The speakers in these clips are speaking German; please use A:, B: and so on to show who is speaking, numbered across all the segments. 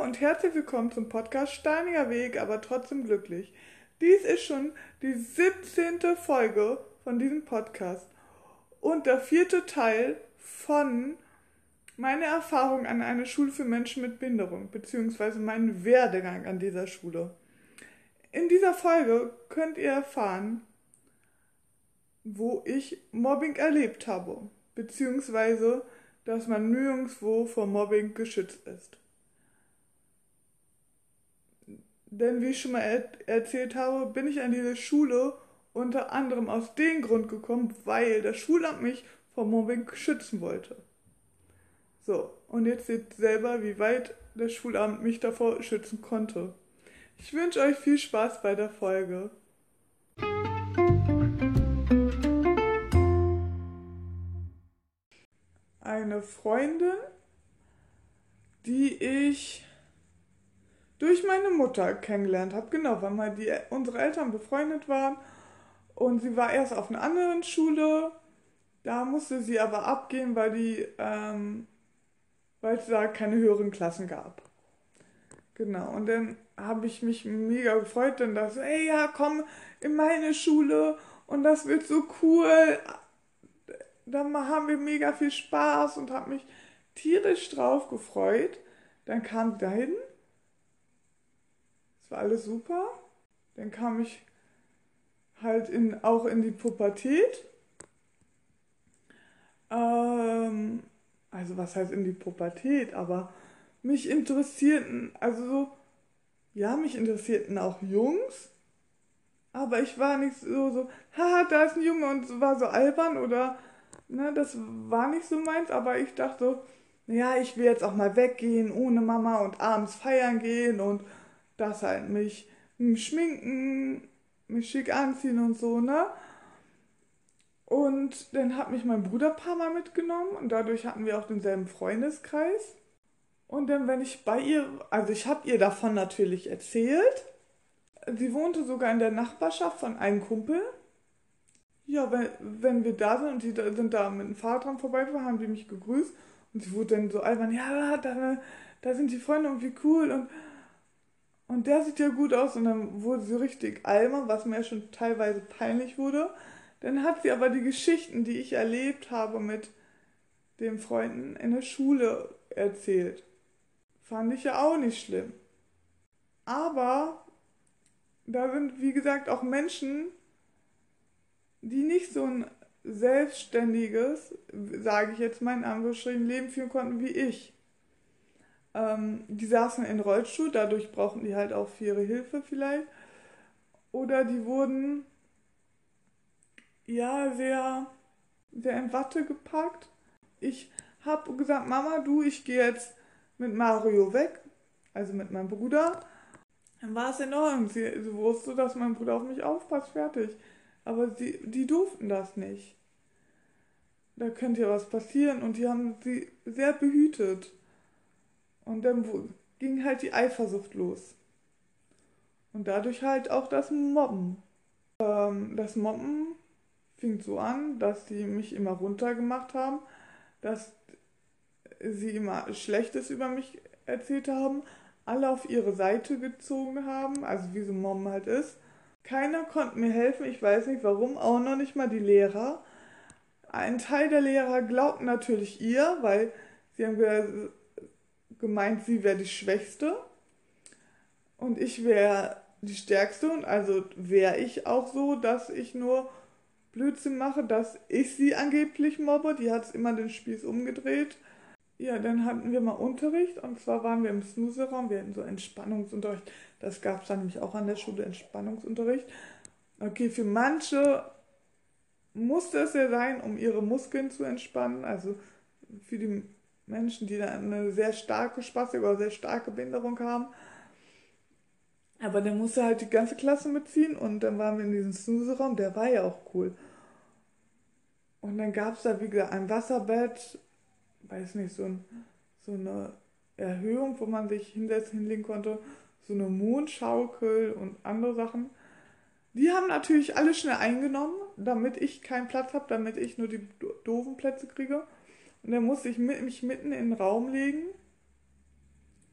A: und herzlich willkommen zum Podcast Steiniger Weg, aber trotzdem glücklich. Dies ist schon die 17. Folge von diesem Podcast und der vierte Teil von meiner Erfahrung an einer Schule für Menschen mit Behinderung, beziehungsweise meinen Werdegang an dieser Schule. In dieser Folge könnt ihr erfahren, wo ich Mobbing erlebt habe, beziehungsweise dass man nirgendwo vor Mobbing geschützt ist. Denn wie ich schon mal er erzählt habe, bin ich an diese Schule unter anderem aus dem Grund gekommen, weil das Schulamt mich vor Mobbing schützen wollte. So, und jetzt seht selber, wie weit das Schulamt mich davor schützen konnte. Ich wünsche euch viel Spaß bei der Folge. Eine Freundin, die ich durch meine Mutter kennengelernt habe. Genau, weil mal die, unsere Eltern befreundet waren. Und sie war erst auf einer anderen Schule. Da musste sie aber abgehen, weil die, ähm, weil es da keine höheren Klassen gab. Genau, und dann habe ich mich mega gefreut, denn da so, ey, ja, komm in meine Schule und das wird so cool. Dann haben wir mega viel Spaß und habe mich tierisch drauf gefreut. Dann kam sie dahin war alles super. Dann kam ich halt in, auch in die Pubertät. Ähm, also was heißt in die Pubertät, aber mich interessierten, also so, ja, mich interessierten auch Jungs, aber ich war nicht so, so, haha, da ist ein Junge und war so albern oder, ne, das war nicht so meins, aber ich dachte so, ja, ich will jetzt auch mal weggehen ohne Mama und abends feiern gehen und das halt mich schminken, mich schick anziehen und so, ne? Und dann hat mich mein Bruder ein paar Mal mitgenommen und dadurch hatten wir auch denselben Freundeskreis. Und dann, wenn ich bei ihr, also ich habe ihr davon natürlich erzählt. Sie wohnte sogar in der Nachbarschaft von einem Kumpel. Ja, wenn, wenn wir da sind und die sind da mit dem Fahrrad dran vorbeigefahren, haben die mich gegrüßt. Und sie wurde dann so albern, ja, da, da sind die Freunde und wie cool. Und und der sieht ja gut aus und dann wurde sie richtig almer, was mir schon teilweise peinlich wurde. Dann hat sie aber die Geschichten, die ich erlebt habe mit den Freunden in der Schule erzählt. Fand ich ja auch nicht schlimm. Aber da sind, wie gesagt, auch Menschen, die nicht so ein selbstständiges, sage ich jetzt mal in Leben führen konnten wie ich. Ähm, die saßen in Rollstuhl, dadurch brauchten die halt auch für ihre Hilfe vielleicht. Oder die wurden ja sehr, sehr in Watte gepackt. Ich habe gesagt, Mama, du, ich gehe jetzt mit Mario weg, also mit meinem Bruder. Dann war es in Ordnung. Sie, sie wusste, dass mein Bruder auf mich aufpasst, fertig. Aber sie, die durften das nicht. Da könnte ja was passieren und die haben sie sehr behütet. Und dann ging halt die Eifersucht los. Und dadurch halt auch das Mobben. Ähm, das Mobben fing so an, dass sie mich immer runtergemacht haben, dass sie immer Schlechtes über mich erzählt haben, alle auf ihre Seite gezogen haben, also wie so Mobben halt ist. Keiner konnte mir helfen, ich weiß nicht warum, auch noch nicht mal die Lehrer. Ein Teil der Lehrer glaubten natürlich ihr, weil sie haben gesagt, gemeint, sie wäre die Schwächste und ich wäre die Stärkste und also wäre ich auch so, dass ich nur Blödsinn mache, dass ich sie angeblich mobbe. Die hat immer den Spieß umgedreht. Ja, dann hatten wir mal Unterricht und zwar waren wir im Snooze-Raum. Wir hatten so Entspannungsunterricht. Das gab es dann nämlich auch an der Schule, Entspannungsunterricht. Okay, für manche musste es ja sein, um ihre Muskeln zu entspannen. Also für die Menschen, die dann eine sehr starke Spastik oder sehr starke Behinderung haben. Aber dann musste halt die ganze Klasse mitziehen und dann waren wir in diesem Snooze-Raum, der war ja auch cool. Und dann gab es da, wie gesagt, ein Wasserbett, weiß nicht, so, ein, so eine Erhöhung, wo man sich hinsetzen, hinlegen konnte, so eine Mondschaukel und andere Sachen. Die haben natürlich alle schnell eingenommen, damit ich keinen Platz habe, damit ich nur die doofen Plätze kriege. Und dann musste ich mich mitten in den Raum legen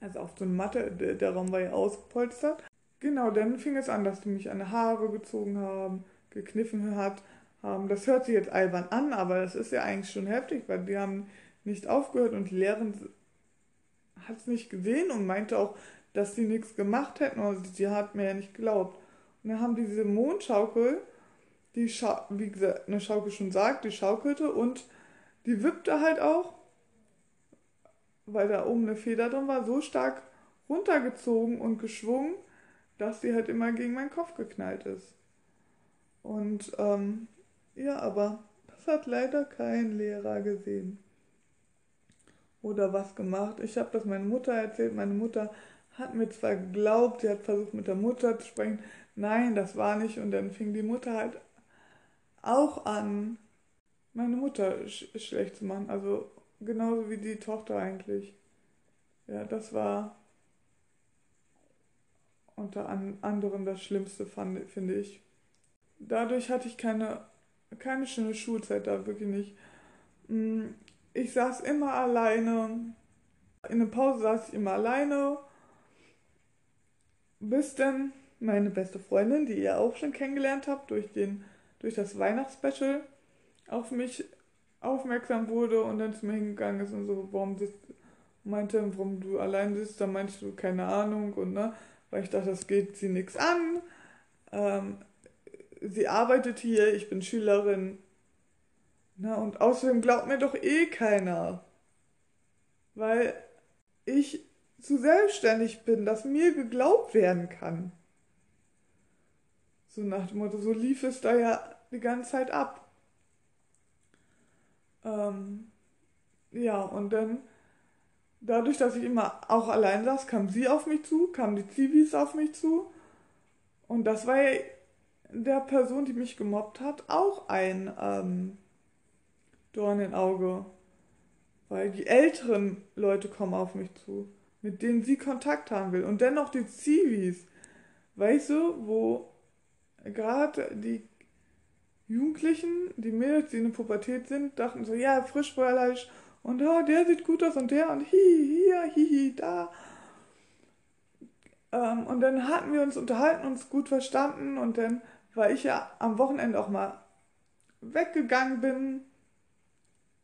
A: Also auf so eine Matte, der, Raum war ja ausgepolstert. Genau, dann fing es an, dass die mich an die Haare gezogen haben, gekniffen hat, haben. Das hört sich jetzt albern an, aber das ist ja eigentlich schon heftig, weil die haben nicht aufgehört und die Lehrerin hat es nicht gesehen und meinte auch, dass sie nichts gemacht hätten, aber sie hat mir ja nicht geglaubt. Und dann haben diese Mondschaukel, die, Scha wie gesagt, eine Schaukel schon sagt, die schaukelte und die wippte halt auch, weil da oben eine Feder drin war, so stark runtergezogen und geschwungen, dass sie halt immer gegen meinen Kopf geknallt ist. Und ähm, ja, aber das hat leider kein Lehrer gesehen. Oder was gemacht. Ich habe das meiner Mutter erzählt. Meine Mutter hat mir zwar geglaubt, sie hat versucht mit der Mutter zu sprechen. Nein, das war nicht. Und dann fing die Mutter halt auch an, meine Mutter sch schlecht zu machen. Also genauso wie die Tochter eigentlich. Ja, das war unter an anderem das Schlimmste, finde ich. Dadurch hatte ich keine, keine schöne Schulzeit da, wirklich nicht. Mm, ich saß immer alleine. In der Pause saß ich immer alleine. Bis dann meine beste Freundin, die ihr auch schon kennengelernt habt, durch, den, durch das Weihnachtsspecial, auf mich aufmerksam wurde und dann zu mir hingegangen ist und so, warum sitzt, meinte, warum du allein sitzt, da meinst du, keine Ahnung, und ne, weil ich dachte, das geht sie nichts an. Ähm, sie arbeitet hier, ich bin Schülerin. Na, und außerdem glaubt mir doch eh keiner. Weil ich zu selbstständig bin, dass mir geglaubt werden kann. So nach dem Motto, so lief es da ja die ganze Zeit ab. Ähm, ja, und dann, dadurch, dass ich immer auch allein saß, kam sie auf mich zu, kamen die Zivis auf mich zu. Und das war der Person, die mich gemobbt hat, auch ein ähm, Dorn im Auge. Weil die älteren Leute kommen auf mich zu, mit denen sie Kontakt haben will. Und dennoch die Zivis. Weißt du, wo gerade die Jugendlichen, die Mädels, die in der Pubertät sind, dachten so, ja, frischbräuerlich und oh, der sieht gut aus und der und hi, hier, hihi, da. Ähm, und dann hatten wir uns unterhalten, uns gut verstanden und dann, weil ich ja am Wochenende auch mal weggegangen bin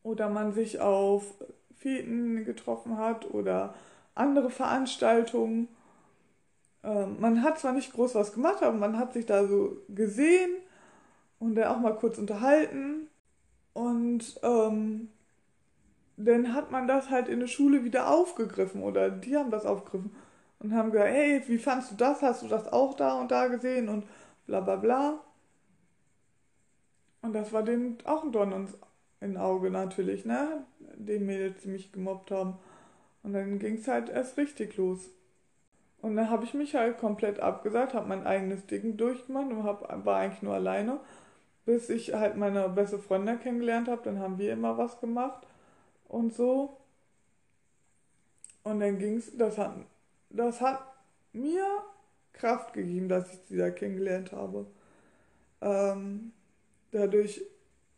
A: oder man sich auf Feten getroffen hat oder andere Veranstaltungen. Ähm, man hat zwar nicht groß was gemacht, aber man hat sich da so gesehen und dann auch mal kurz unterhalten. Und ähm, dann hat man das halt in der Schule wieder aufgegriffen oder die haben das aufgegriffen und haben gesagt, hey, wie fandst du das? Hast du das auch da und da gesehen? Und bla bla bla. Und das war denen auch ein Dorn ins Auge natürlich, ne? Den Mädels, die mich gemobbt haben. Und dann ging es halt erst richtig los. Und dann habe ich mich halt komplett abgesagt, habe mein eigenes Ding durchgemacht und hab, war eigentlich nur alleine bis ich halt meine beste Freundin kennengelernt habe. Dann haben wir immer was gemacht und so. Und dann ging's, das hat, das hat mir Kraft gegeben, dass ich sie da kennengelernt habe. Ähm, dadurch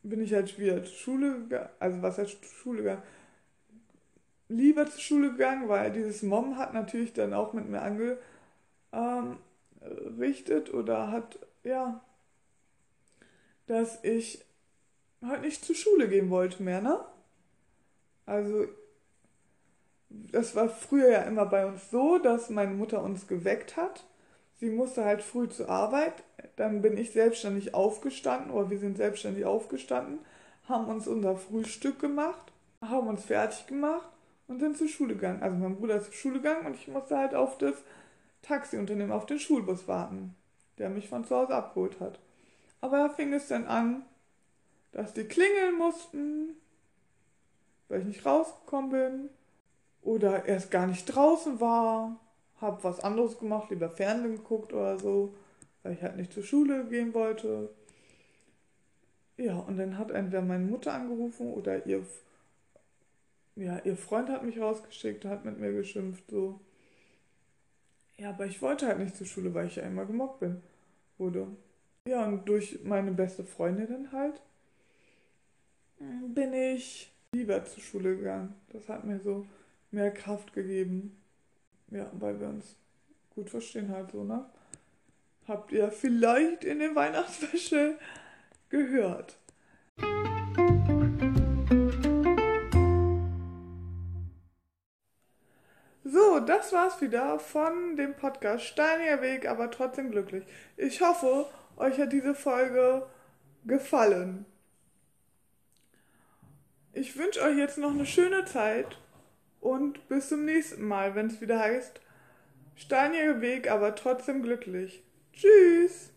A: bin ich halt wieder zur Schule gegangen, also was heißt Schule gegangen? Lieber zur Schule gegangen, weil dieses Mom hat natürlich dann auch mit mir angerichtet ähm, oder hat, ja, dass ich halt nicht zur Schule gehen wollte mehr, ne? Also, das war früher ja immer bei uns so, dass meine Mutter uns geweckt hat. Sie musste halt früh zur Arbeit. Dann bin ich selbstständig aufgestanden, oder wir sind selbstständig aufgestanden, haben uns unser Frühstück gemacht, haben uns fertig gemacht und sind zur Schule gegangen. Also mein Bruder ist zur Schule gegangen und ich musste halt auf das Taxiunternehmen, auf den Schulbus warten, der mich von zu Hause abgeholt hat. Aber da fing es dann an, dass die klingeln mussten, weil ich nicht rausgekommen bin oder erst gar nicht draußen war, hab was anderes gemacht, lieber Fernsehen geguckt oder so, weil ich halt nicht zur Schule gehen wollte. Ja, und dann hat entweder meine Mutter angerufen oder ihr, ja, ihr Freund hat mich rausgeschickt, hat mit mir geschimpft, so. Ja, aber ich wollte halt nicht zur Schule, weil ich ja immer gemobbt bin, wurde. Ja, und durch meine beste Freundin halt bin ich lieber zur Schule gegangen. Das hat mir so mehr Kraft gegeben. Ja, weil wir uns gut verstehen halt so, ne? Habt ihr vielleicht in den Weihnachtswäsche gehört. So, das war's wieder von dem Podcast Steiniger Weg, aber trotzdem glücklich. Ich hoffe, euch hat diese Folge gefallen. Ich wünsche euch jetzt noch eine schöne Zeit und bis zum nächsten Mal, wenn es wieder heißt Steiniger Weg, aber trotzdem glücklich. Tschüss!